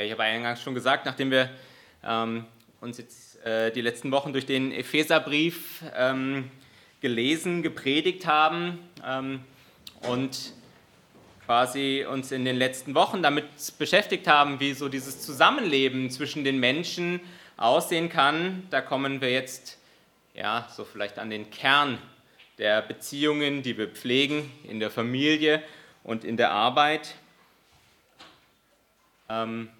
Ich habe eingangs schon gesagt, nachdem wir ähm, uns jetzt äh, die letzten Wochen durch den Epheserbrief ähm, gelesen, gepredigt haben ähm, und quasi uns in den letzten Wochen damit beschäftigt haben, wie so dieses Zusammenleben zwischen den Menschen aussehen kann, da kommen wir jetzt ja so vielleicht an den Kern der Beziehungen, die wir pflegen in der Familie und in der Arbeit. Ähm,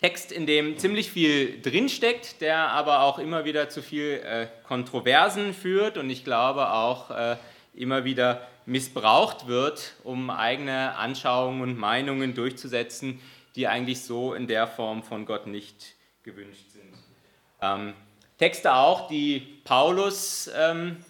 Text, in dem ziemlich viel drinsteckt, der aber auch immer wieder zu viel äh, Kontroversen führt und ich glaube auch äh, immer wieder missbraucht wird, um eigene Anschauungen und Meinungen durchzusetzen, die eigentlich so in der Form von Gott nicht gewünscht sind. Ähm, Texte auch, die Paulus ähm,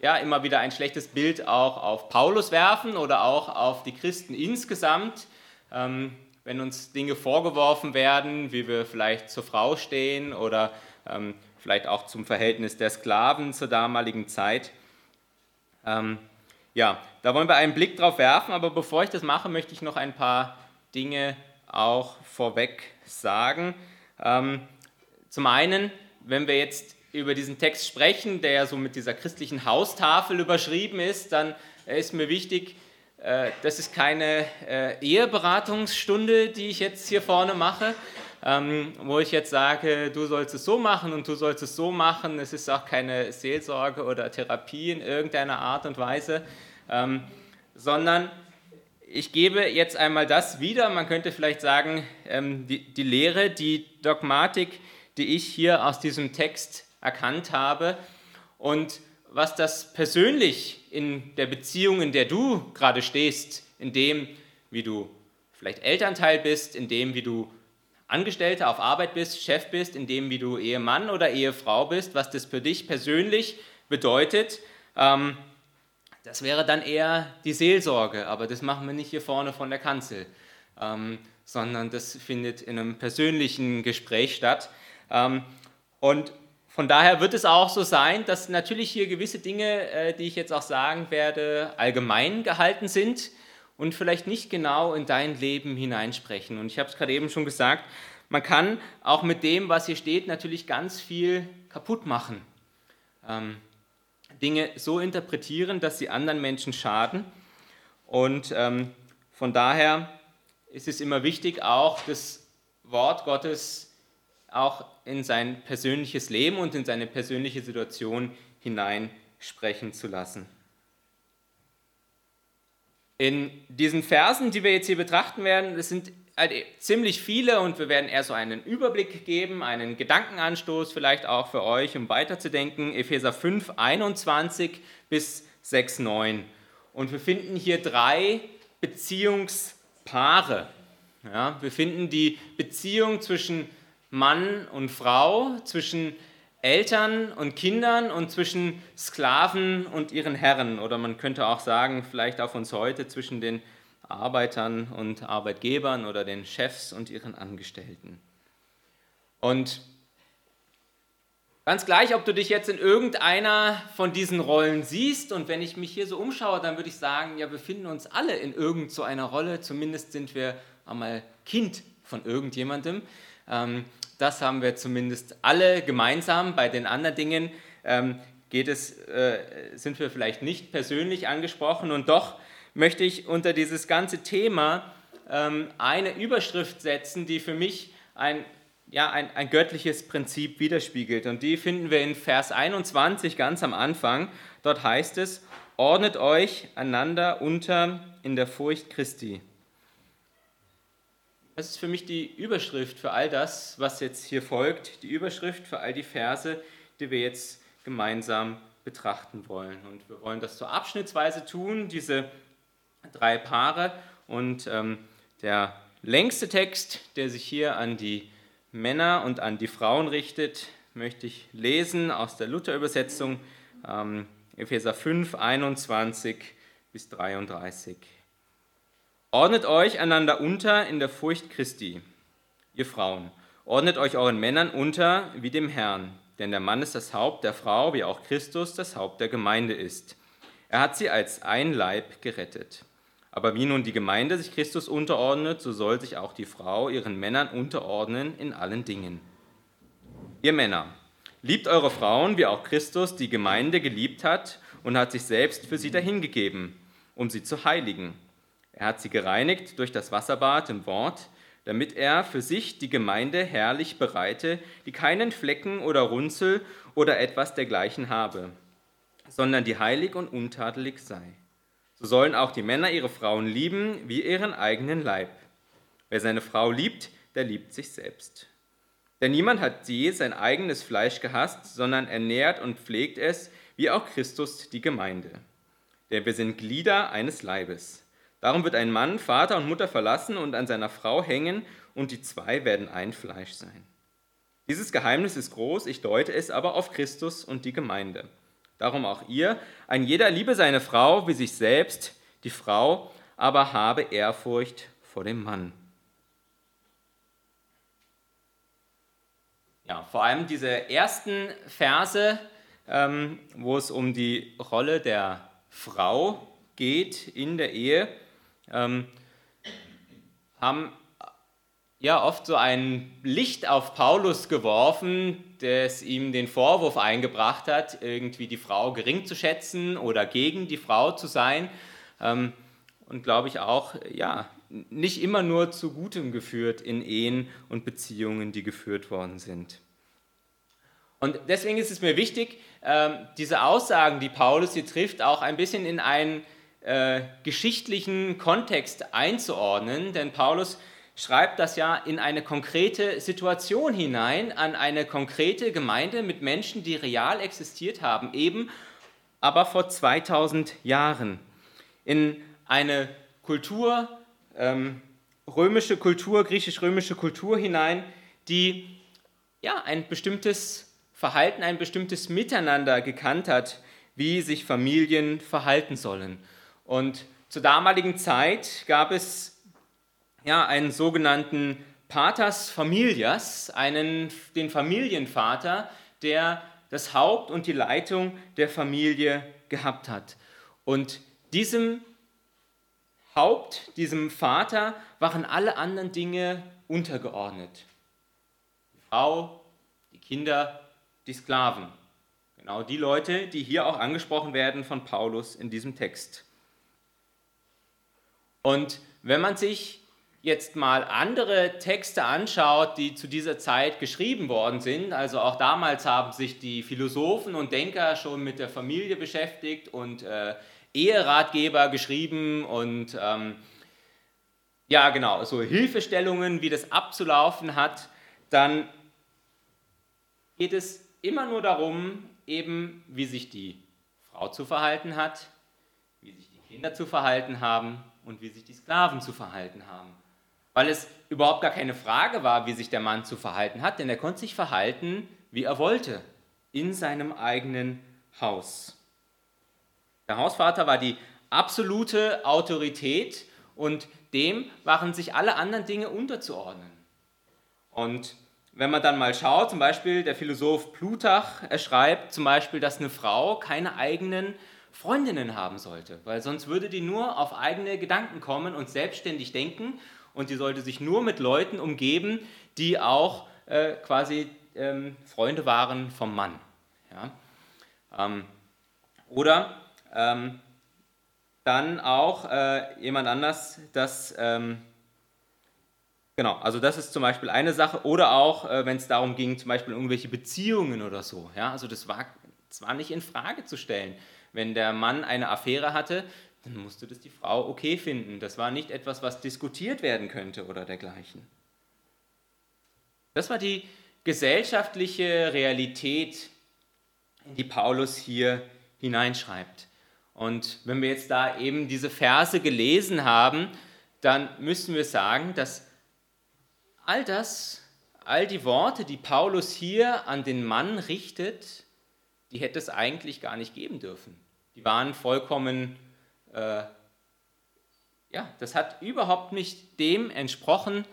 ja, immer wieder ein schlechtes Bild auch auf Paulus werfen oder auch auf die Christen insgesamt. Ähm, wenn uns Dinge vorgeworfen werden, wie wir vielleicht zur Frau stehen oder ähm, vielleicht auch zum Verhältnis der Sklaven zur damaligen Zeit. Ähm, ja, da wollen wir einen Blick drauf werfen, aber bevor ich das mache, möchte ich noch ein paar Dinge auch vorweg sagen. Ähm, zum einen, wenn wir jetzt über diesen Text sprechen, der ja so mit dieser christlichen Haustafel überschrieben ist, dann ist mir wichtig, das ist keine äh, Eheberatungsstunde, die ich jetzt hier vorne mache, ähm, wo ich jetzt sage, du sollst es so machen und du sollst es so machen. Es ist auch keine Seelsorge oder Therapie in irgendeiner Art und Weise, ähm, sondern ich gebe jetzt einmal das wieder. Man könnte vielleicht sagen, ähm, die, die Lehre, die Dogmatik, die ich hier aus diesem Text erkannt habe. Und was das persönlich in der Beziehung, in der du gerade stehst, in dem, wie du vielleicht Elternteil bist, in dem, wie du Angestellter auf Arbeit bist, Chef bist, in dem, wie du Ehemann oder Ehefrau bist, was das für dich persönlich bedeutet, ähm, das wäre dann eher die Seelsorge, aber das machen wir nicht hier vorne von der Kanzel, ähm, sondern das findet in einem persönlichen Gespräch statt. Ähm, und von daher wird es auch so sein, dass natürlich hier gewisse Dinge, äh, die ich jetzt auch sagen werde, allgemein gehalten sind und vielleicht nicht genau in dein Leben hineinsprechen. Und ich habe es gerade eben schon gesagt, man kann auch mit dem, was hier steht, natürlich ganz viel kaputt machen. Ähm, Dinge so interpretieren, dass sie anderen Menschen schaden. Und ähm, von daher ist es immer wichtig, auch das Wort Gottes auch in sein persönliches Leben und in seine persönliche Situation hinein sprechen zu lassen. In diesen Versen, die wir jetzt hier betrachten werden, das sind halt ziemlich viele und wir werden eher so einen Überblick geben, einen Gedankenanstoß vielleicht auch für euch, um weiterzudenken. Epheser 5, 21 bis 6, 9. Und wir finden hier drei Beziehungspaare. Ja, wir finden die Beziehung zwischen Mann und Frau, zwischen Eltern und Kindern und zwischen Sklaven und ihren Herren. Oder man könnte auch sagen, vielleicht auch uns heute zwischen den Arbeitern und Arbeitgebern oder den Chefs und ihren Angestellten. Und ganz gleich, ob du dich jetzt in irgendeiner von diesen Rollen siehst, und wenn ich mich hier so umschaue, dann würde ich sagen, ja, wir befinden uns alle in irgendeiner so Rolle, zumindest sind wir einmal Kind von irgendjemandem. Ähm, das haben wir zumindest alle gemeinsam. Bei den anderen Dingen ähm, geht es, äh, sind wir vielleicht nicht persönlich angesprochen. Und doch möchte ich unter dieses ganze Thema ähm, eine Überschrift setzen, die für mich ein, ja, ein, ein göttliches Prinzip widerspiegelt. Und die finden wir in Vers 21 ganz am Anfang. Dort heißt es, ordnet euch einander unter in der Furcht Christi. Das ist für mich die Überschrift für all das, was jetzt hier folgt, die Überschrift für all die Verse, die wir jetzt gemeinsam betrachten wollen. Und wir wollen das so abschnittsweise tun, diese drei Paare. Und ähm, der längste Text, der sich hier an die Männer und an die Frauen richtet, möchte ich lesen aus der Luther-Übersetzung, ähm, Epheser 5, 21 bis 33. Ordnet euch einander unter in der Furcht Christi, ihr Frauen. Ordnet euch euren Männern unter wie dem Herrn, denn der Mann ist das Haupt der Frau, wie auch Christus das Haupt der Gemeinde ist. Er hat sie als ein Leib gerettet. Aber wie nun die Gemeinde sich Christus unterordnet, so soll sich auch die Frau ihren Männern unterordnen in allen Dingen. Ihr Männer, liebt eure Frauen, wie auch Christus die Gemeinde geliebt hat und hat sich selbst für sie dahingegeben, um sie zu heiligen. Er hat sie gereinigt durch das Wasserbad im Wort, damit er für sich die Gemeinde herrlich bereite, die keinen Flecken oder Runzel oder etwas dergleichen habe, sondern die heilig und untadelig sei. So sollen auch die Männer ihre Frauen lieben wie ihren eigenen Leib. Wer seine Frau liebt, der liebt sich selbst. Denn niemand hat je sein eigenes Fleisch gehasst, sondern ernährt und pflegt es, wie auch Christus die Gemeinde. Denn wir sind Glieder eines Leibes. Darum wird ein Mann Vater und Mutter verlassen und an seiner Frau hängen, und die zwei werden ein Fleisch sein. Dieses Geheimnis ist groß, ich deute es aber auf Christus und die Gemeinde. Darum auch ihr, ein jeder liebe seine Frau wie sich selbst, die Frau aber habe Ehrfurcht vor dem Mann. Ja, vor allem diese ersten Verse, ähm, wo es um die Rolle der Frau geht in der Ehe, ähm, haben ja oft so ein Licht auf Paulus geworfen, das ihm den Vorwurf eingebracht hat, irgendwie die Frau gering zu schätzen oder gegen die Frau zu sein. Ähm, und glaube ich auch, ja, nicht immer nur zu Gutem geführt in Ehen und Beziehungen, die geführt worden sind. Und deswegen ist es mir wichtig, ähm, diese Aussagen, die Paulus hier trifft, auch ein bisschen in einen äh, geschichtlichen Kontext einzuordnen, denn Paulus schreibt das ja in eine konkrete Situation hinein, an eine konkrete Gemeinde mit Menschen, die real existiert haben, eben aber vor 2000 Jahren. In eine Kultur, ähm, römische Kultur, griechisch-römische Kultur hinein, die ja ein bestimmtes Verhalten, ein bestimmtes Miteinander gekannt hat, wie sich Familien verhalten sollen. Und zur damaligen Zeit gab es ja, einen sogenannten Paters Familias, einen, den Familienvater, der das Haupt und die Leitung der Familie gehabt hat. Und diesem Haupt, diesem Vater, waren alle anderen Dinge untergeordnet. Die Frau, die Kinder, die Sklaven. Genau die Leute, die hier auch angesprochen werden von Paulus in diesem Text. Und wenn man sich jetzt mal andere Texte anschaut, die zu dieser Zeit geschrieben worden sind, also auch damals haben sich die Philosophen und Denker schon mit der Familie beschäftigt und äh, Eheratgeber geschrieben und ähm, ja genau, so Hilfestellungen, wie das abzulaufen hat, dann geht es immer nur darum, eben wie sich die Frau zu verhalten hat, wie sich die Kinder zu verhalten haben und wie sich die Sklaven zu verhalten haben weil es überhaupt gar keine Frage war, wie sich der Mann zu verhalten hat, denn er konnte sich verhalten, wie er wollte, in seinem eigenen Haus. Der Hausvater war die absolute Autorität und dem waren sich alle anderen Dinge unterzuordnen. Und wenn man dann mal schaut, zum Beispiel der Philosoph Plutarch, er schreibt zum Beispiel, dass eine Frau keine eigenen Freundinnen haben sollte, weil sonst würde die nur auf eigene Gedanken kommen und selbstständig denken und die sollte sich nur mit Leuten umgeben, die auch äh, quasi ähm, Freunde waren vom Mann. Ja? Ähm, oder ähm, dann auch äh, jemand anders, das, ähm, genau, also das ist zum Beispiel eine Sache. Oder auch, äh, wenn es darum ging, zum Beispiel irgendwelche Beziehungen oder so. Ja? Also das war, das war nicht in Frage zu stellen. Wenn der Mann eine Affäre hatte, dann musste das die Frau okay finden. Das war nicht etwas, was diskutiert werden könnte oder dergleichen. Das war die gesellschaftliche Realität, in die Paulus hier hineinschreibt. Und wenn wir jetzt da eben diese Verse gelesen haben, dann müssen wir sagen, dass all das, all die Worte, die Paulus hier an den Mann richtet, die hätte es eigentlich gar nicht geben dürfen. Die waren vollkommen äh, ja, das hat überhaupt nicht dem entsprochen,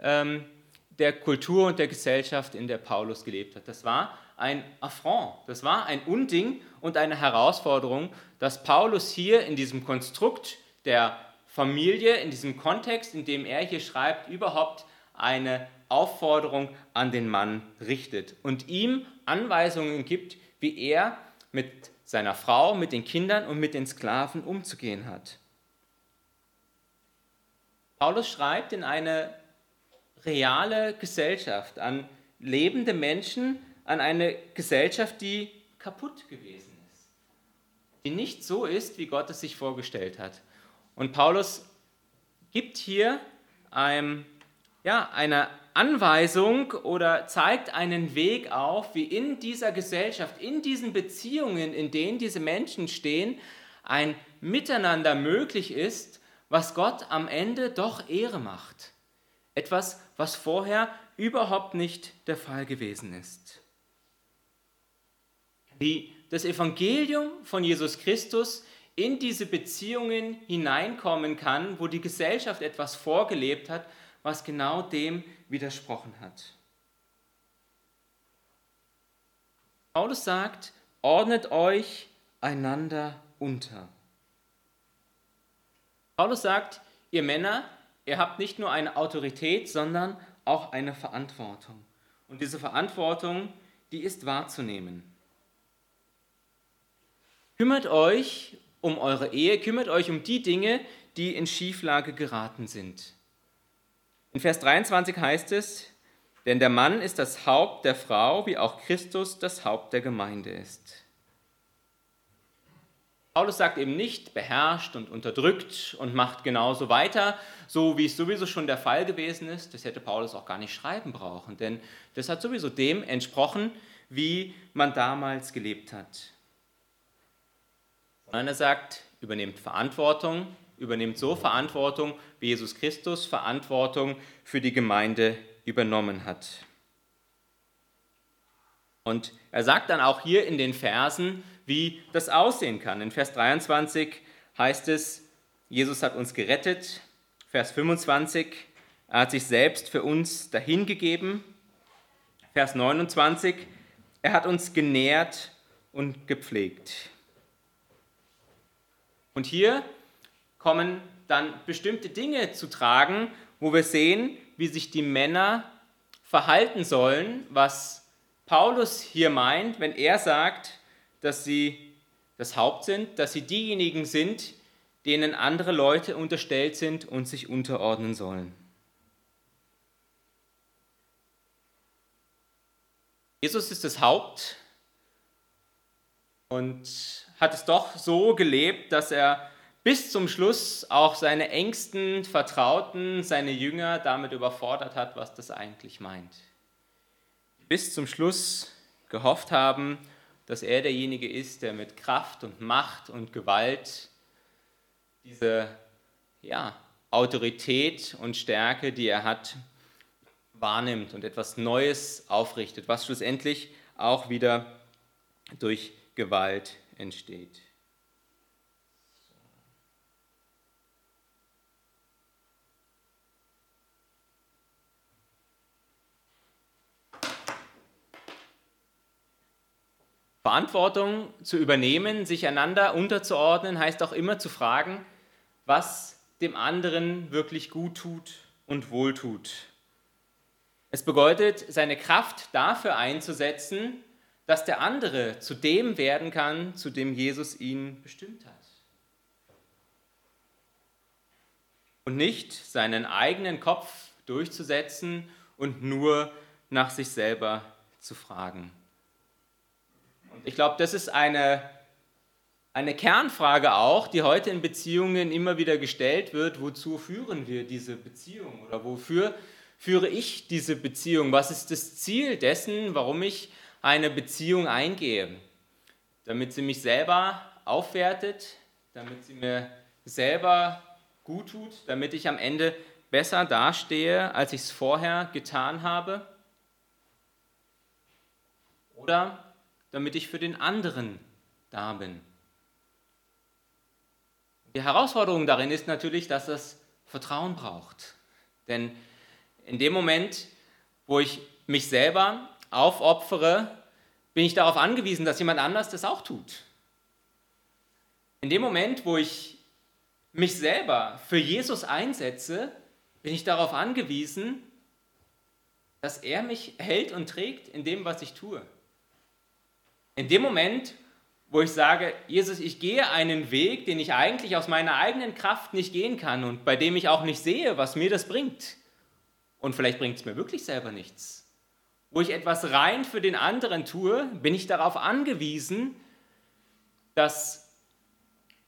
ähm, der Kultur und der Gesellschaft, in der Paulus gelebt hat. Das war ein Affront, das war ein Unding und eine Herausforderung, dass Paulus hier in diesem Konstrukt der Familie, in diesem Kontext, in dem er hier schreibt, überhaupt eine Aufforderung an den Mann richtet und ihm Anweisungen gibt, wie er mit seiner Frau, mit den Kindern und mit den Sklaven umzugehen hat. Paulus schreibt in eine reale Gesellschaft, an lebende Menschen, an eine Gesellschaft, die kaputt gewesen ist, die nicht so ist, wie Gott es sich vorgestellt hat. Und Paulus gibt hier einem, ja, eine Anweisung oder zeigt einen Weg auf, wie in dieser Gesellschaft, in diesen Beziehungen, in denen diese Menschen stehen, ein Miteinander möglich ist, was Gott am Ende doch Ehre macht. Etwas, was vorher überhaupt nicht der Fall gewesen ist. Wie das Evangelium von Jesus Christus in diese Beziehungen hineinkommen kann, wo die Gesellschaft etwas vorgelebt hat, was genau dem widersprochen hat. Paulus sagt, ordnet euch einander unter. Paulus sagt, ihr Männer, ihr habt nicht nur eine Autorität, sondern auch eine Verantwortung. Und diese Verantwortung, die ist wahrzunehmen. Kümmert euch um eure Ehe, kümmert euch um die Dinge, die in Schieflage geraten sind. In Vers 23 heißt es, denn der Mann ist das Haupt der Frau, wie auch Christus das Haupt der Gemeinde ist. Paulus sagt eben nicht, beherrscht und unterdrückt und macht genauso weiter, so wie es sowieso schon der Fall gewesen ist. Das hätte Paulus auch gar nicht schreiben brauchen, denn das hat sowieso dem entsprochen, wie man damals gelebt hat. Sondern er sagt, übernehmt Verantwortung, übernimmt so Verantwortung, wie Jesus Christus Verantwortung für die Gemeinde übernommen hat. Und er sagt dann auch hier in den Versen, wie das aussehen kann. In Vers 23 heißt es, Jesus hat uns gerettet. Vers 25, er hat sich selbst für uns dahingegeben. Vers 29, er hat uns genährt und gepflegt. Und hier kommen dann bestimmte Dinge zu tragen, wo wir sehen, wie sich die Männer verhalten sollen, was Paulus hier meint, wenn er sagt, dass sie das Haupt sind, dass sie diejenigen sind, denen andere Leute unterstellt sind und sich unterordnen sollen. Jesus ist das Haupt und hat es doch so gelebt, dass er bis zum Schluss auch seine engsten Vertrauten, seine Jünger damit überfordert hat, was das eigentlich meint. Bis zum Schluss gehofft haben, dass er derjenige ist, der mit Kraft und Macht und Gewalt diese ja, Autorität und Stärke, die er hat, wahrnimmt und etwas Neues aufrichtet, was schlussendlich auch wieder durch Gewalt entsteht. Verantwortung zu übernehmen, sich einander unterzuordnen, heißt auch immer zu fragen, was dem anderen wirklich gut tut und wohltut. Es bedeutet, seine Kraft dafür einzusetzen, dass der andere zu dem werden kann, zu dem Jesus ihn bestimmt hat. Und nicht seinen eigenen Kopf durchzusetzen und nur nach sich selber zu fragen. Ich glaube, das ist eine, eine Kernfrage auch, die heute in Beziehungen immer wieder gestellt wird. Wozu führen wir diese Beziehung oder wofür führe ich diese Beziehung? Was ist das Ziel dessen, warum ich eine Beziehung eingehe? Damit sie mich selber aufwertet, damit sie mir selber gut tut, damit ich am Ende besser dastehe, als ich es vorher getan habe? Oder damit ich für den anderen da bin. Die Herausforderung darin ist natürlich, dass es Vertrauen braucht. Denn in dem Moment, wo ich mich selber aufopfere, bin ich darauf angewiesen, dass jemand anders das auch tut. In dem Moment, wo ich mich selber für Jesus einsetze, bin ich darauf angewiesen, dass er mich hält und trägt in dem, was ich tue. In dem Moment, wo ich sage, Jesus, ich gehe einen Weg, den ich eigentlich aus meiner eigenen Kraft nicht gehen kann und bei dem ich auch nicht sehe, was mir das bringt. Und vielleicht bringt es mir wirklich selber nichts. Wo ich etwas rein für den anderen tue, bin ich darauf angewiesen, dass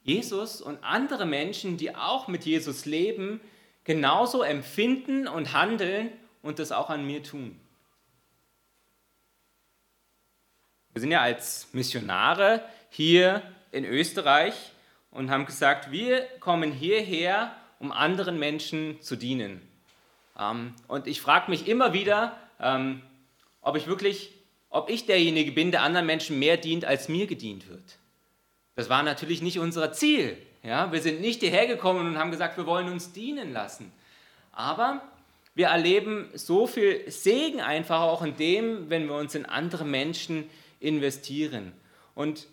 Jesus und andere Menschen, die auch mit Jesus leben, genauso empfinden und handeln und das auch an mir tun. Wir sind ja als Missionare hier in Österreich und haben gesagt, wir kommen hierher, um anderen Menschen zu dienen. Ähm, und ich frage mich immer wieder, ähm, ob ich wirklich, ob ich derjenige bin, der anderen Menschen mehr dient, als mir gedient wird. Das war natürlich nicht unser Ziel. Ja? Wir sind nicht hierher gekommen und haben gesagt, wir wollen uns dienen lassen. Aber wir erleben so viel Segen einfach auch in dem, wenn wir uns in andere Menschen investieren. Und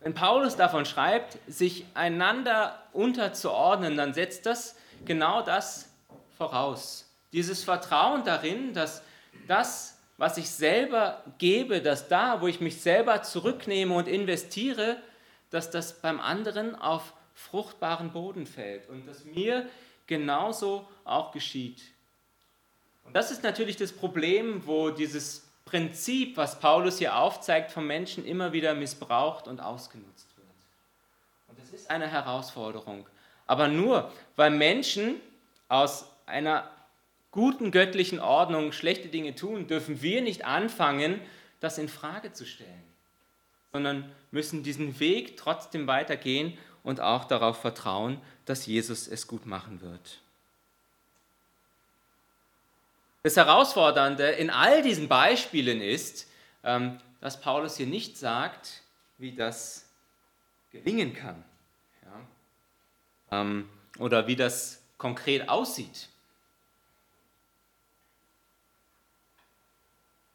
wenn Paulus davon schreibt, sich einander unterzuordnen, dann setzt das genau das voraus. Dieses Vertrauen darin, dass das, was ich selber gebe, dass da, wo ich mich selber zurücknehme und investiere, dass das beim anderen auf fruchtbaren Boden fällt und dass mir genauso auch geschieht. Und das ist natürlich das Problem, wo dieses Prinzip, was Paulus hier aufzeigt, vom Menschen immer wieder missbraucht und ausgenutzt wird. Und das ist eine Herausforderung. Aber nur, weil Menschen aus einer guten göttlichen Ordnung schlechte Dinge tun, dürfen wir nicht anfangen, das in Frage zu stellen, sondern müssen diesen Weg trotzdem weitergehen und auch darauf vertrauen, dass Jesus es gut machen wird. Das Herausfordernde in all diesen Beispielen ist, ähm, dass Paulus hier nicht sagt, wie das gelingen kann ja? Ähm, oder wie das konkret aussieht.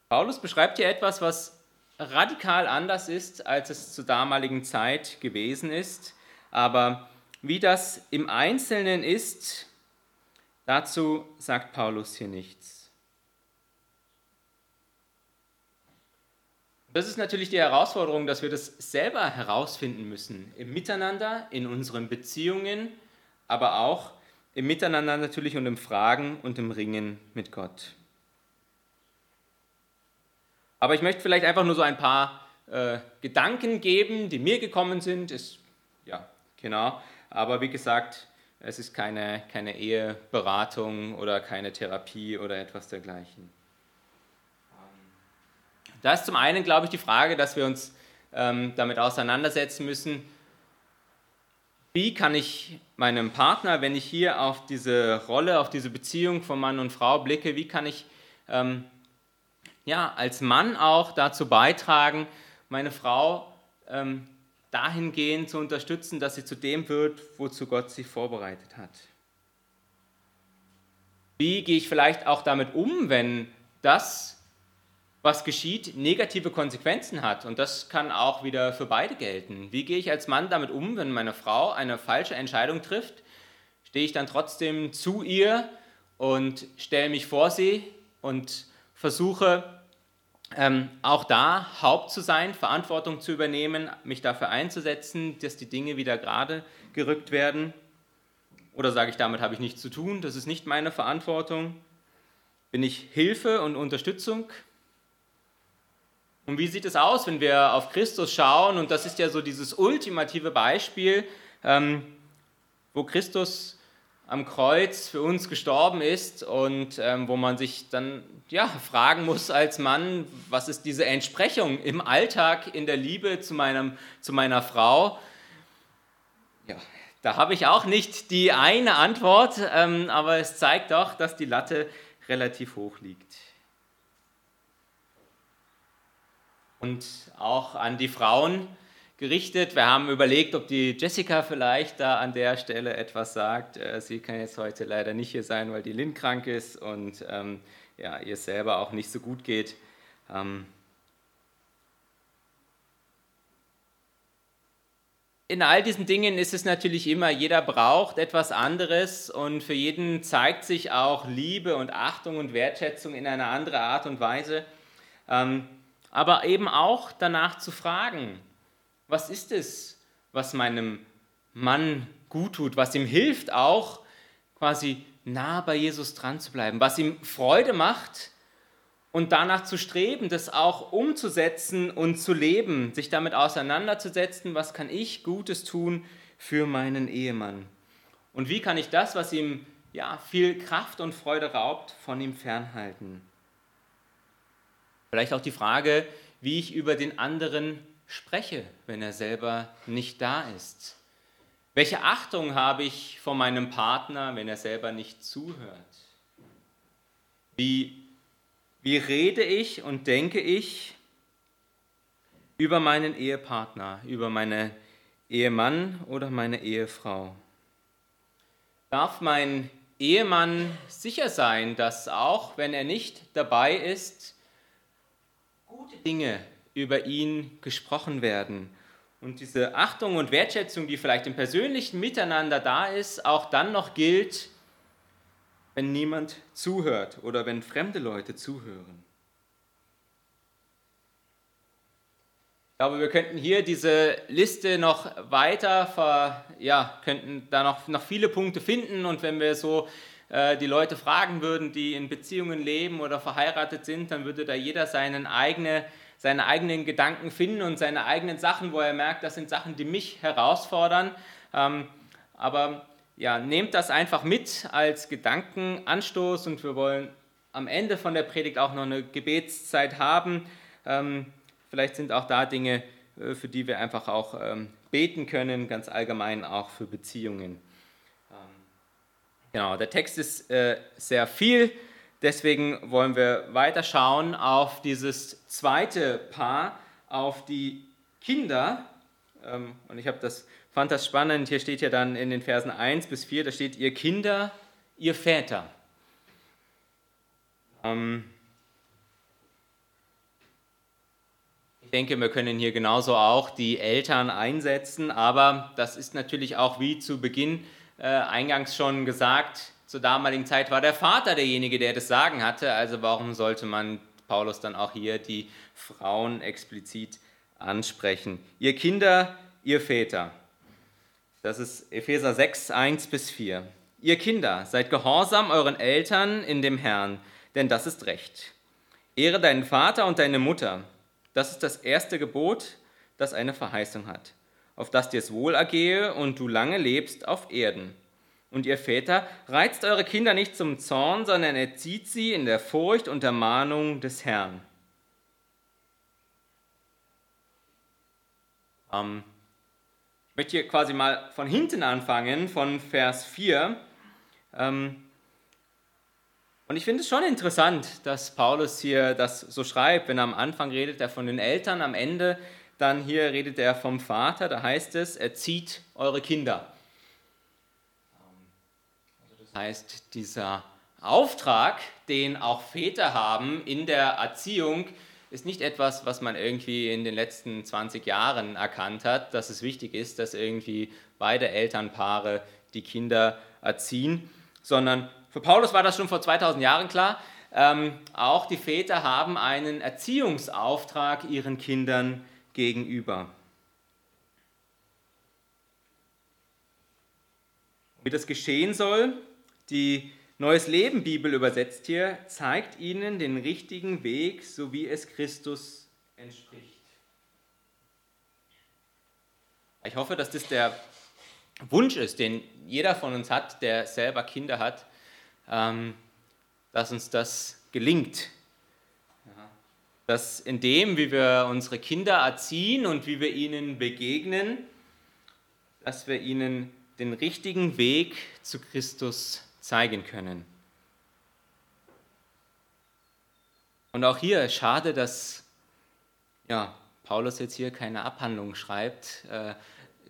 Paulus beschreibt hier etwas, was radikal anders ist, als es zur damaligen Zeit gewesen ist. Aber wie das im Einzelnen ist, dazu sagt Paulus hier nichts. Das ist natürlich die Herausforderung, dass wir das selber herausfinden müssen, im Miteinander, in unseren Beziehungen, aber auch im Miteinander natürlich und im Fragen und im Ringen mit Gott. Aber ich möchte vielleicht einfach nur so ein paar äh, Gedanken geben, die mir gekommen sind. Ist, ja, genau. Aber wie gesagt, es ist keine, keine Eheberatung oder keine Therapie oder etwas dergleichen. Da ist zum einen, glaube ich, die Frage, dass wir uns ähm, damit auseinandersetzen müssen, wie kann ich meinem Partner, wenn ich hier auf diese Rolle, auf diese Beziehung von Mann und Frau blicke, wie kann ich ähm, ja, als Mann auch dazu beitragen, meine Frau ähm, dahingehend zu unterstützen, dass sie zu dem wird, wozu Gott sie vorbereitet hat. Wie gehe ich vielleicht auch damit um, wenn das, was geschieht, negative Konsequenzen hat? Und das kann auch wieder für beide gelten. Wie gehe ich als Mann damit um, wenn meine Frau eine falsche Entscheidung trifft? Stehe ich dann trotzdem zu ihr und stelle mich vor sie und versuche ähm, auch da Haupt zu sein, Verantwortung zu übernehmen, mich dafür einzusetzen, dass die Dinge wieder gerade gerückt werden? Oder sage ich, damit habe ich nichts zu tun, das ist nicht meine Verantwortung? Bin ich Hilfe und Unterstützung? Und wie sieht es aus, wenn wir auf Christus schauen? Und das ist ja so dieses ultimative Beispiel, ähm, wo Christus am Kreuz für uns gestorben ist und ähm, wo man sich dann ja, fragen muss als Mann, was ist diese Entsprechung im Alltag, in der Liebe zu, meinem, zu meiner Frau? Ja, da habe ich auch nicht die eine Antwort, ähm, aber es zeigt doch, dass die Latte relativ hoch liegt. Und auch an die Frauen, gerichtet. Wir haben überlegt, ob die Jessica vielleicht da an der Stelle etwas sagt. Äh, sie kann jetzt heute leider nicht hier sein, weil die Lynn krank ist und ähm, ja, ihr selber auch nicht so gut geht. Ähm in all diesen Dingen ist es natürlich immer, jeder braucht etwas anderes und für jeden zeigt sich auch Liebe und Achtung und Wertschätzung in einer anderen Art und Weise. Ähm, aber eben auch danach zu fragen, was ist es, was meinem Mann gut tut, was ihm hilft, auch quasi nah bei Jesus dran zu bleiben, was ihm Freude macht und danach zu streben, das auch umzusetzen und zu leben, sich damit auseinanderzusetzen, was kann ich Gutes tun für meinen Ehemann? Und wie kann ich das, was ihm ja, viel Kraft und Freude raubt, von ihm fernhalten? Vielleicht auch die Frage, wie ich über den anderen spreche, wenn er selber nicht da ist. Welche Achtung habe ich vor meinem Partner, wenn er selber nicht zuhört? Wie wie rede ich und denke ich über meinen Ehepartner, über meinen Ehemann oder meine Ehefrau? Darf mein Ehemann sicher sein, dass auch wenn er nicht dabei ist, gute Dinge über ihn gesprochen werden und diese Achtung und Wertschätzung, die vielleicht im persönlichen Miteinander da ist, auch dann noch gilt, wenn niemand zuhört oder wenn fremde Leute zuhören. Ich glaube, wir könnten hier diese Liste noch weiter, ver, ja, könnten da noch, noch viele Punkte finden und wenn wir so äh, die Leute fragen würden, die in Beziehungen leben oder verheiratet sind, dann würde da jeder seinen eigene, seine eigenen Gedanken finden und seine eigenen Sachen, wo er merkt, das sind Sachen, die mich herausfordern. Ähm, aber ja, nehmt das einfach mit als Gedankenanstoß und wir wollen am Ende von der Predigt auch noch eine Gebetszeit haben. Ähm, vielleicht sind auch da Dinge, äh, für die wir einfach auch ähm, beten können, ganz allgemein auch für Beziehungen. Genau, der Text ist äh, sehr viel, deswegen wollen wir weiter schauen auf dieses zweite Paar, auf die Kinder. Ähm, und ich das fand das spannend. Hier steht ja dann in den Versen 1 bis 4, da steht, ihr Kinder, ihr Väter. Ähm ich denke, wir können hier genauso auch die Eltern einsetzen, aber das ist natürlich auch wie zu Beginn äh, eingangs schon gesagt, zur damaligen Zeit war der Vater derjenige, der das Sagen hatte. Also warum sollte man Paulus dann auch hier die Frauen explizit ansprechen? Ihr Kinder, ihr Väter. Das ist Epheser 6, 1 bis 4. Ihr Kinder, seid gehorsam euren Eltern in dem Herrn, denn das ist recht. Ehre deinen Vater und deine Mutter. Das ist das erste Gebot, das eine Verheißung hat, auf das dir es wohl ergehe und du lange lebst auf Erden. Und ihr Väter, reizt eure Kinder nicht zum Zorn, sondern erzieht sie in der Furcht und Ermahnung des Herrn. Ähm, ich möchte hier quasi mal von hinten anfangen, von Vers 4. Ähm, und ich finde es schon interessant, dass Paulus hier das so schreibt. Wenn er am Anfang redet er von den Eltern, am Ende dann hier redet er vom Vater. Da heißt es, erzieht eure Kinder. Also das heißt, dieser Auftrag, den auch Väter haben in der Erziehung, ist nicht etwas, was man irgendwie in den letzten 20 Jahren erkannt hat, dass es wichtig ist, dass irgendwie beide Elternpaare die Kinder erziehen, sondern für Paulus war das schon vor 2000 Jahren klar. Ähm, auch die Väter haben einen Erziehungsauftrag ihren Kindern gegenüber. Wie das geschehen soll, die Neues Leben Bibel übersetzt hier, zeigt ihnen den richtigen Weg, so wie es Christus entspricht. Ich hoffe, dass das der Wunsch ist, den jeder von uns hat, der selber Kinder hat, ähm, dass uns das gelingt. Dass in dem, wie wir unsere Kinder erziehen und wie wir ihnen begegnen, dass wir ihnen den richtigen Weg zu Christus zeigen können. Und auch hier schade, dass ja, Paulus jetzt hier keine Abhandlung schreibt, äh,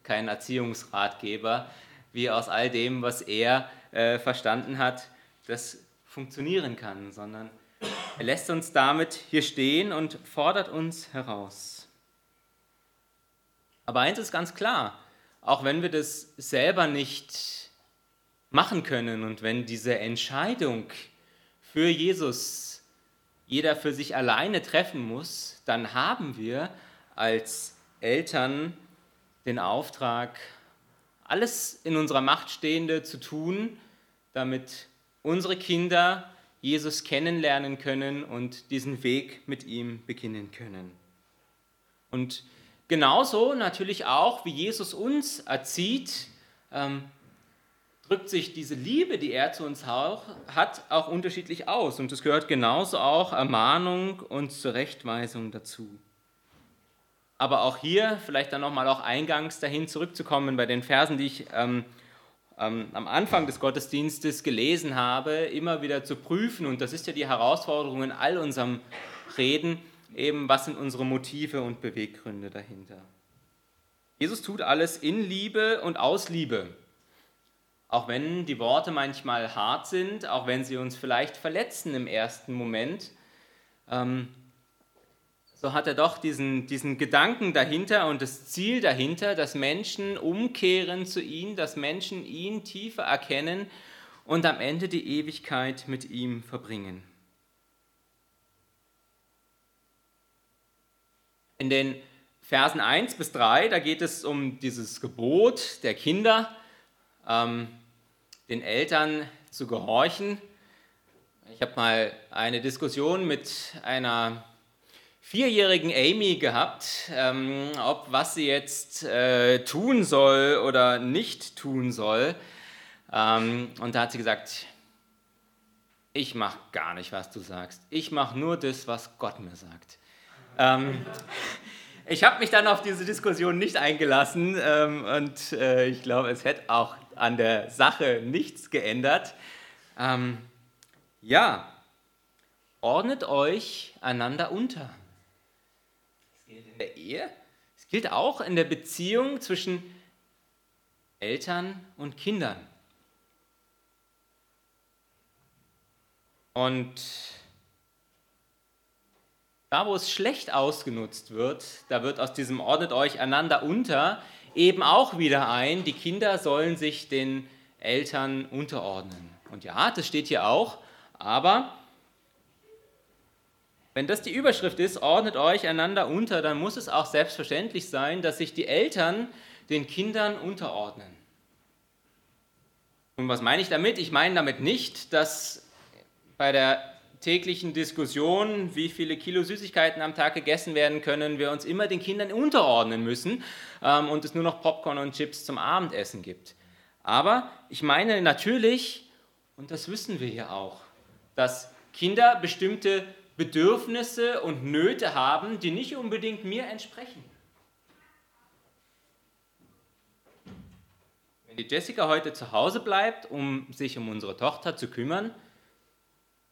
kein Erziehungsratgeber, wie aus all dem, was er äh, verstanden hat, das funktionieren kann, sondern er lässt uns damit hier stehen und fordert uns heraus. Aber eins ist ganz klar, auch wenn wir das selber nicht machen können und wenn diese Entscheidung für Jesus jeder für sich alleine treffen muss, dann haben wir als Eltern den Auftrag, alles in unserer Macht Stehende zu tun, damit unsere Kinder Jesus kennenlernen können und diesen Weg mit ihm beginnen können. Und genauso natürlich auch, wie Jesus uns erzieht, ähm, drückt sich diese Liebe, die er zu uns hat, auch unterschiedlich aus. Und es gehört genauso auch Ermahnung und Zurechtweisung dazu. Aber auch hier, vielleicht dann nochmal auch eingangs dahin zurückzukommen bei den Versen, die ich ähm, ähm, am Anfang des Gottesdienstes gelesen habe, immer wieder zu prüfen. Und das ist ja die Herausforderung in all unserem Reden, eben was sind unsere Motive und Beweggründe dahinter. Jesus tut alles in Liebe und aus Liebe. Auch wenn die Worte manchmal hart sind, auch wenn sie uns vielleicht verletzen im ersten Moment, ähm, so hat er doch diesen, diesen Gedanken dahinter und das Ziel dahinter, dass Menschen umkehren zu ihm, dass Menschen ihn tiefer erkennen und am Ende die Ewigkeit mit ihm verbringen. In den Versen 1 bis 3, da geht es um dieses Gebot der Kinder, ähm, den Eltern zu gehorchen. Ich habe mal eine Diskussion mit einer vierjährigen Amy gehabt, ähm, ob was sie jetzt äh, tun soll oder nicht tun soll. Ähm, und da hat sie gesagt, ich mache gar nicht, was du sagst. Ich mache nur das, was Gott mir sagt. Ähm, ich habe mich dann auf diese Diskussion nicht eingelassen ähm, und äh, ich glaube, es hätte auch an der Sache nichts geändert. Ähm, ja, ordnet euch einander unter der Ehe, es gilt auch in der Beziehung zwischen Eltern und Kindern. Und da, wo es schlecht ausgenutzt wird, da wird aus diesem ordnet euch einander unter eben auch wieder ein, die Kinder sollen sich den Eltern unterordnen. Und ja, das steht hier auch, aber wenn das die Überschrift ist, ordnet euch einander unter, dann muss es auch selbstverständlich sein, dass sich die Eltern den Kindern unterordnen. Und was meine ich damit? Ich meine damit nicht, dass bei der täglichen Diskussion, wie viele Kilo Süßigkeiten am Tag gegessen werden können, wir uns immer den Kindern unterordnen müssen ähm, und es nur noch Popcorn und Chips zum Abendessen gibt. Aber ich meine natürlich, und das wissen wir ja auch, dass Kinder bestimmte Bedürfnisse und Nöte haben, die nicht unbedingt mir entsprechen. Wenn die Jessica heute zu Hause bleibt, um sich um unsere Tochter zu kümmern,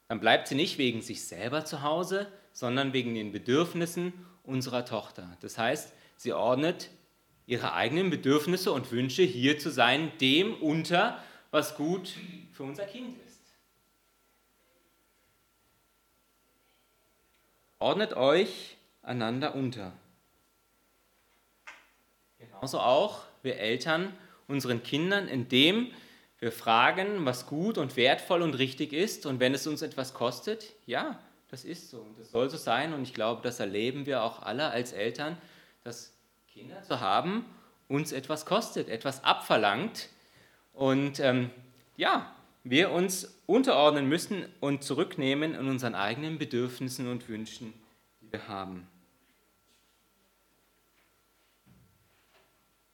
dann bleibt sie nicht wegen sich selber zu Hause, sondern wegen den Bedürfnissen unserer Tochter. Das heißt, sie ordnet ihre eigenen Bedürfnisse und Wünsche hier zu sein, dem unter, was gut für unser Kind ist. Ordnet euch einander unter. Genauso auch wir Eltern unseren Kindern, indem wir fragen, was gut und wertvoll und richtig ist. Und wenn es uns etwas kostet, ja, das ist so und das soll so sein. Und ich glaube, das erleben wir auch alle als Eltern, dass Kinder zu haben uns etwas kostet, etwas abverlangt. Und ähm, ja, wir uns unterordnen müssen und zurücknehmen in unseren eigenen Bedürfnissen und Wünschen, die wir haben.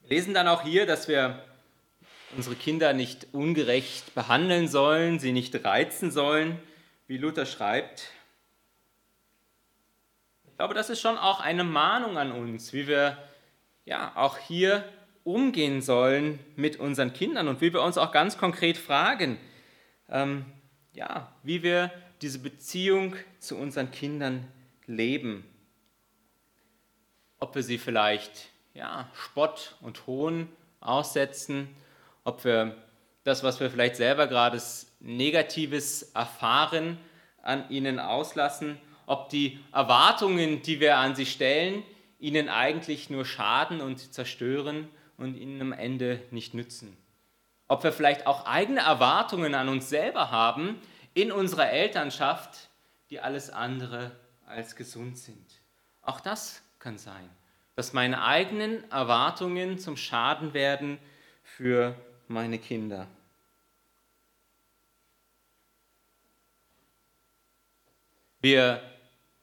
Wir lesen dann auch hier, dass wir unsere Kinder nicht ungerecht behandeln sollen, sie nicht reizen sollen, wie Luther schreibt. Ich glaube, das ist schon auch eine Mahnung an uns, wie wir ja auch hier umgehen sollen mit unseren Kindern und wie wir uns auch ganz konkret fragen, ähm, ja, wie wir diese Beziehung zu unseren Kindern leben. Ob wir sie vielleicht ja, Spott und Hohn aussetzen, ob wir das, was wir vielleicht selber gerade Negatives erfahren, an ihnen auslassen, ob die Erwartungen, die wir an sie stellen, ihnen eigentlich nur schaden und zerstören und ihnen am Ende nicht nützen. Ob wir vielleicht auch eigene Erwartungen an uns selber haben in unserer Elternschaft, die alles andere als gesund sind. Auch das kann sein, dass meine eigenen Erwartungen zum Schaden werden für meine Kinder. Wir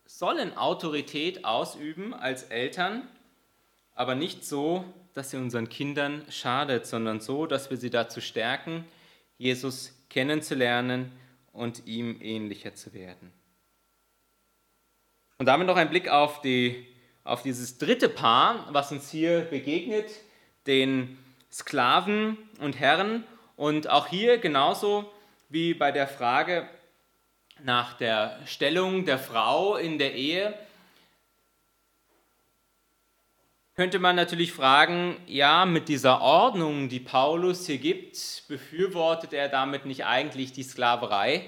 sollen Autorität ausüben als Eltern, aber nicht so, dass sie unseren Kindern schadet, sondern so, dass wir sie dazu stärken, Jesus kennenzulernen und ihm ähnlicher zu werden. Und damit noch ein Blick auf, die, auf dieses dritte Paar, was uns hier begegnet, den Sklaven und Herren. Und auch hier genauso wie bei der Frage nach der Stellung der Frau in der Ehe, könnte man natürlich fragen, ja, mit dieser Ordnung, die Paulus hier gibt, befürwortet er damit nicht eigentlich die Sklaverei?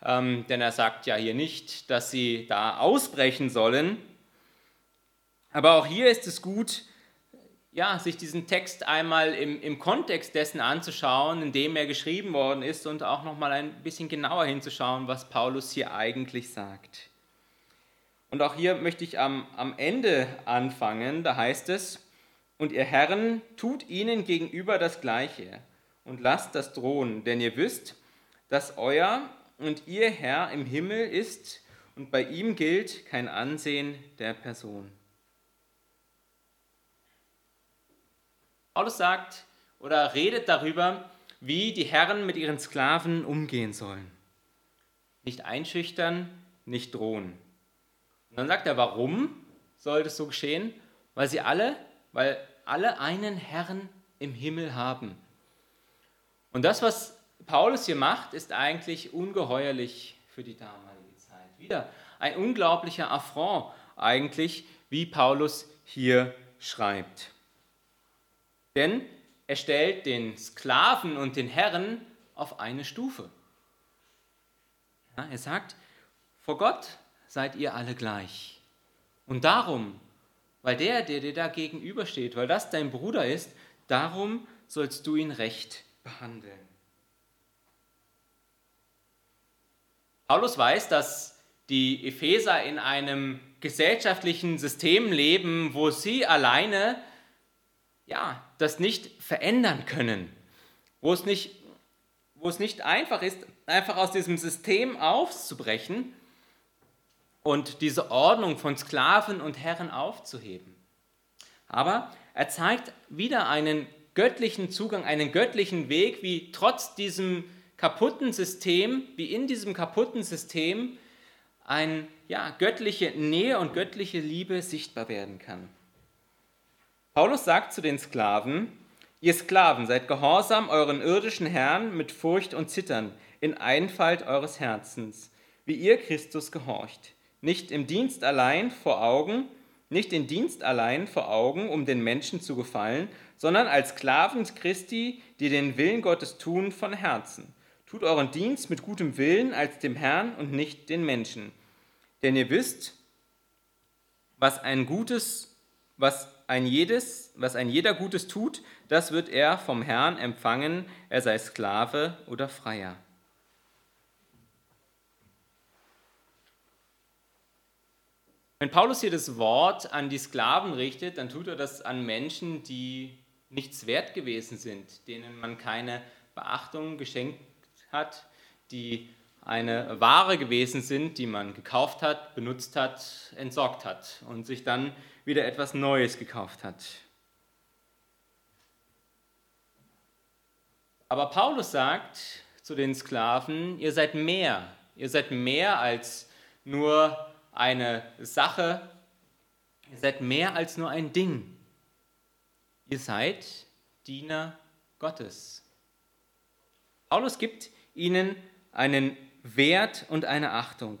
Ähm, denn er sagt ja hier nicht, dass sie da ausbrechen sollen. Aber auch hier ist es gut, ja, sich diesen Text einmal im, im Kontext dessen anzuschauen, in dem er geschrieben worden ist und auch nochmal ein bisschen genauer hinzuschauen, was Paulus hier eigentlich sagt. Und auch hier möchte ich am, am Ende anfangen, da heißt es, und ihr Herren tut ihnen gegenüber das Gleiche und lasst das drohen, denn ihr wisst, dass euer und ihr Herr im Himmel ist und bei ihm gilt kein Ansehen der Person. Paulus sagt oder redet darüber, wie die Herren mit ihren Sklaven umgehen sollen. Nicht einschüchtern, nicht drohen. Und dann sagt er, warum soll das so geschehen? Weil sie alle, weil alle einen Herrn im Himmel haben. Und das, was Paulus hier macht, ist eigentlich ungeheuerlich für die damalige Zeit. Wieder ein unglaublicher Affront eigentlich, wie Paulus hier schreibt. Denn er stellt den Sklaven und den Herren auf eine Stufe. Ja, er sagt, vor Gott seid ihr alle gleich. Und darum, weil der, der dir da gegenübersteht, weil das dein Bruder ist, darum sollst du ihn recht behandeln. Paulus weiß, dass die Epheser in einem gesellschaftlichen System leben, wo sie alleine ja, das nicht verändern können, wo es nicht, wo es nicht einfach ist, einfach aus diesem System aufzubrechen und diese Ordnung von Sklaven und Herren aufzuheben. Aber er zeigt wieder einen göttlichen Zugang, einen göttlichen Weg, wie trotz diesem kaputten System, wie in diesem kaputten System eine ja, göttliche Nähe und göttliche Liebe sichtbar werden kann. Paulus sagt zu den Sklaven, ihr Sklaven seid gehorsam euren irdischen Herrn mit Furcht und Zittern in Einfalt eures Herzens, wie ihr Christus gehorcht, nicht im Dienst allein vor Augen, nicht in Dienst allein vor Augen, um den Menschen zu gefallen, sondern als Sklaven Christi, die den Willen Gottes tun von Herzen. Tut euren Dienst mit gutem Willen als dem Herrn und nicht den Menschen. Denn ihr wisst, was ein gutes, was ein jedes, was ein jeder Gutes tut, das wird er vom Herrn empfangen, er sei Sklave oder Freier. Wenn Paulus hier das Wort an die Sklaven richtet, dann tut er das an Menschen, die nichts wert gewesen sind, denen man keine Beachtung geschenkt hat, die eine Ware gewesen sind, die man gekauft hat, benutzt hat, entsorgt hat und sich dann wieder etwas Neues gekauft hat. Aber Paulus sagt zu den Sklaven, ihr seid mehr, ihr seid mehr als nur eine Sache, ihr seid mehr als nur ein Ding. Ihr seid Diener Gottes. Paulus gibt ihnen einen Wert und eine Achtung.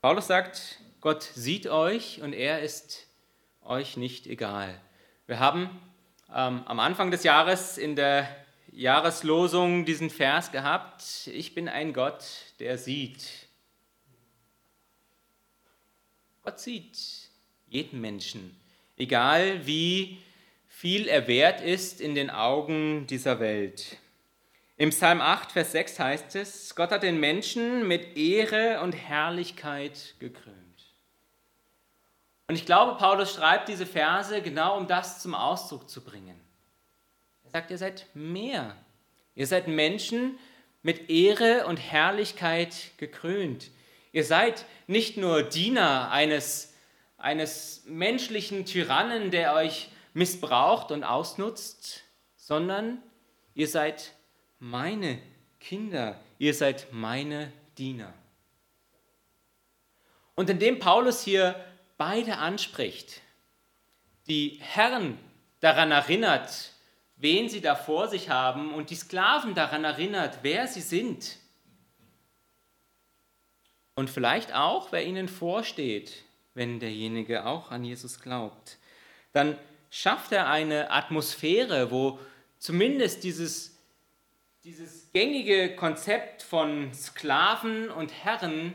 Paulus sagt, Gott sieht euch und er ist euch nicht egal. Wir haben ähm, am Anfang des Jahres in der Jahreslosung diesen Vers gehabt, ich bin ein Gott, der sieht. Gott sieht jeden Menschen, egal wie viel er wert ist in den Augen dieser Welt. Im Psalm 8, Vers 6 heißt es, Gott hat den Menschen mit Ehre und Herrlichkeit gekrönt. Und ich glaube, Paulus schreibt diese Verse genau, um das zum Ausdruck zu bringen. Er sagt, ihr seid mehr. Ihr seid Menschen mit Ehre und Herrlichkeit gekrönt. Ihr seid nicht nur Diener eines, eines menschlichen Tyrannen, der euch missbraucht und ausnutzt, sondern ihr seid meine Kinder, ihr seid meine Diener. Und indem Paulus hier beide anspricht, die Herren daran erinnert, wen sie da vor sich haben und die Sklaven daran erinnert, wer sie sind. Und vielleicht auch, wer ihnen vorsteht, wenn derjenige auch an Jesus glaubt. Dann schafft er eine Atmosphäre, wo zumindest dieses, dieses gängige Konzept von Sklaven und Herren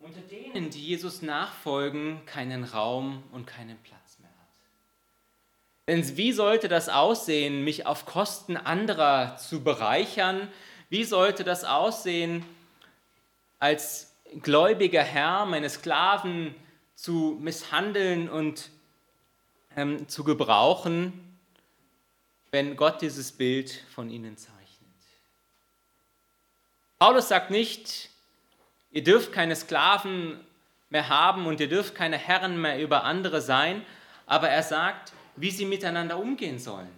unter denen, die Jesus nachfolgen, keinen Raum und keinen Platz mehr hat. Denn wie sollte das aussehen, mich auf Kosten anderer zu bereichern? Wie sollte das aussehen, als gläubiger Herr meine Sklaven zu misshandeln und ähm, zu gebrauchen, wenn Gott dieses Bild von ihnen zeichnet. Paulus sagt nicht, ihr dürft keine Sklaven mehr haben und ihr dürft keine Herren mehr über andere sein, aber er sagt, wie sie miteinander umgehen sollen.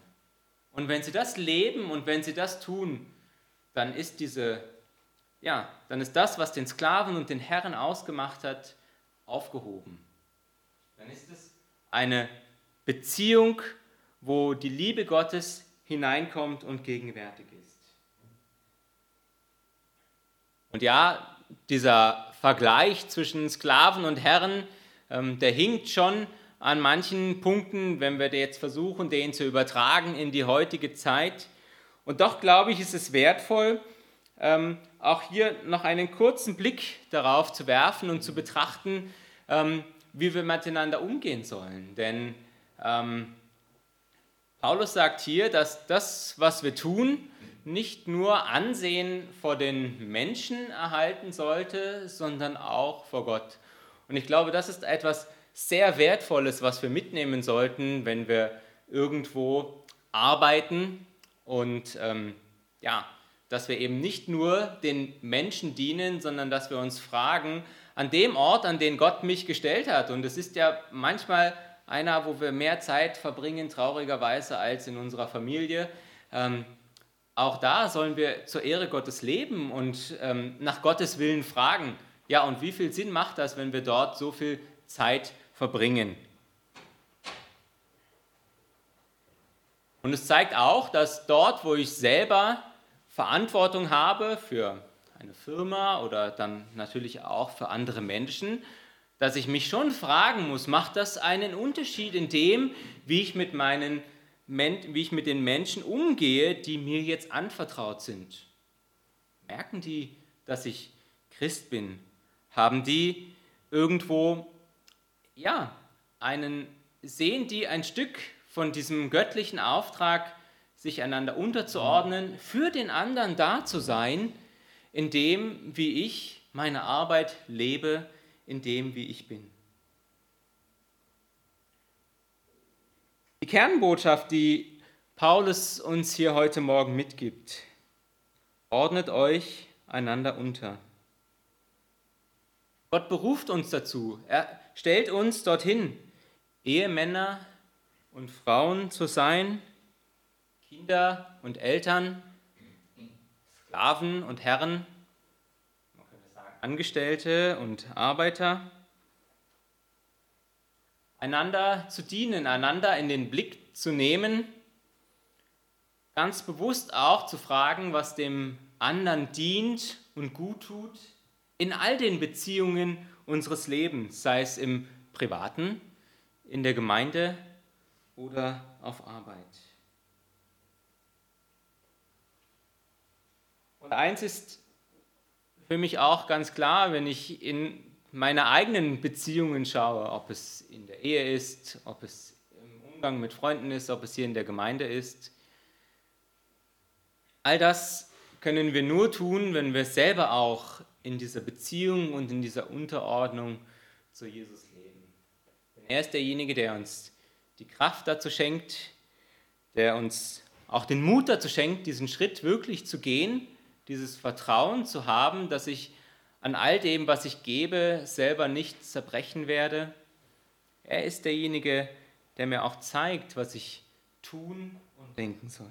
Und wenn sie das leben und wenn sie das tun, dann ist diese, ja, dann ist das, was den Sklaven und den Herren ausgemacht hat, aufgehoben. Dann ist es eine Beziehung, wo die Liebe Gottes hineinkommt und gegenwärtig ist. Und ja, dieser Vergleich zwischen Sklaven und Herren, ähm, der hinkt schon an manchen Punkten, wenn wir jetzt versuchen, den zu übertragen in die heutige Zeit. Und doch glaube ich, ist es wertvoll, ähm, auch hier noch einen kurzen Blick darauf zu werfen und zu betrachten, ähm, wie wir miteinander umgehen sollen. Denn ähm, Paulus sagt hier, dass das, was wir tun, nicht nur Ansehen vor den Menschen erhalten sollte, sondern auch vor Gott. Und ich glaube, das ist etwas sehr Wertvolles, was wir mitnehmen sollten, wenn wir irgendwo arbeiten und ähm, ja, dass wir eben nicht nur den Menschen dienen, sondern dass wir uns fragen, an dem Ort, an den Gott mich gestellt hat. Und es ist ja manchmal einer, wo wir mehr Zeit verbringen, traurigerweise, als in unserer Familie. Ähm, auch da sollen wir zur Ehre Gottes leben und ähm, nach Gottes Willen fragen. Ja, und wie viel Sinn macht das, wenn wir dort so viel Zeit verbringen? Und es zeigt auch, dass dort, wo ich selber Verantwortung habe für eine Firma oder dann natürlich auch für andere Menschen, dass ich mich schon fragen muss, macht das einen Unterschied in dem, wie ich mit, meinen, wie ich mit den Menschen umgehe, die mir jetzt anvertraut sind? Merken die, dass ich Christ bin? Haben die irgendwo, ja, einen, sehen die ein Stück von diesem göttlichen Auftrag, sich einander unterzuordnen, für den anderen da zu sein, in dem, wie ich meine Arbeit lebe, in dem, wie ich bin. Die Kernbotschaft, die Paulus uns hier heute Morgen mitgibt, ordnet euch einander unter. Gott beruft uns dazu. Er stellt uns dorthin, Ehemänner und Frauen zu sein, Kinder und Eltern, Sklaven und Herren, Angestellte und Arbeiter, einander zu dienen, einander in den Blick zu nehmen, ganz bewusst auch zu fragen, was dem anderen dient und gut tut, in all den Beziehungen unseres Lebens, sei es im privaten, in der Gemeinde oder auf Arbeit. Eins ist für mich auch ganz klar, wenn ich in meine eigenen Beziehungen schaue, ob es in der Ehe ist, ob es im Umgang mit Freunden ist, ob es hier in der Gemeinde ist. All das können wir nur tun, wenn wir selber auch in dieser Beziehung und in dieser Unterordnung zu Jesus leben. Er ist derjenige, der uns die Kraft dazu schenkt, der uns auch den Mut dazu schenkt, diesen Schritt wirklich zu gehen, dieses Vertrauen zu haben, dass ich an all dem, was ich gebe, selber nicht zerbrechen werde. Er ist derjenige, der mir auch zeigt, was ich tun und denken soll.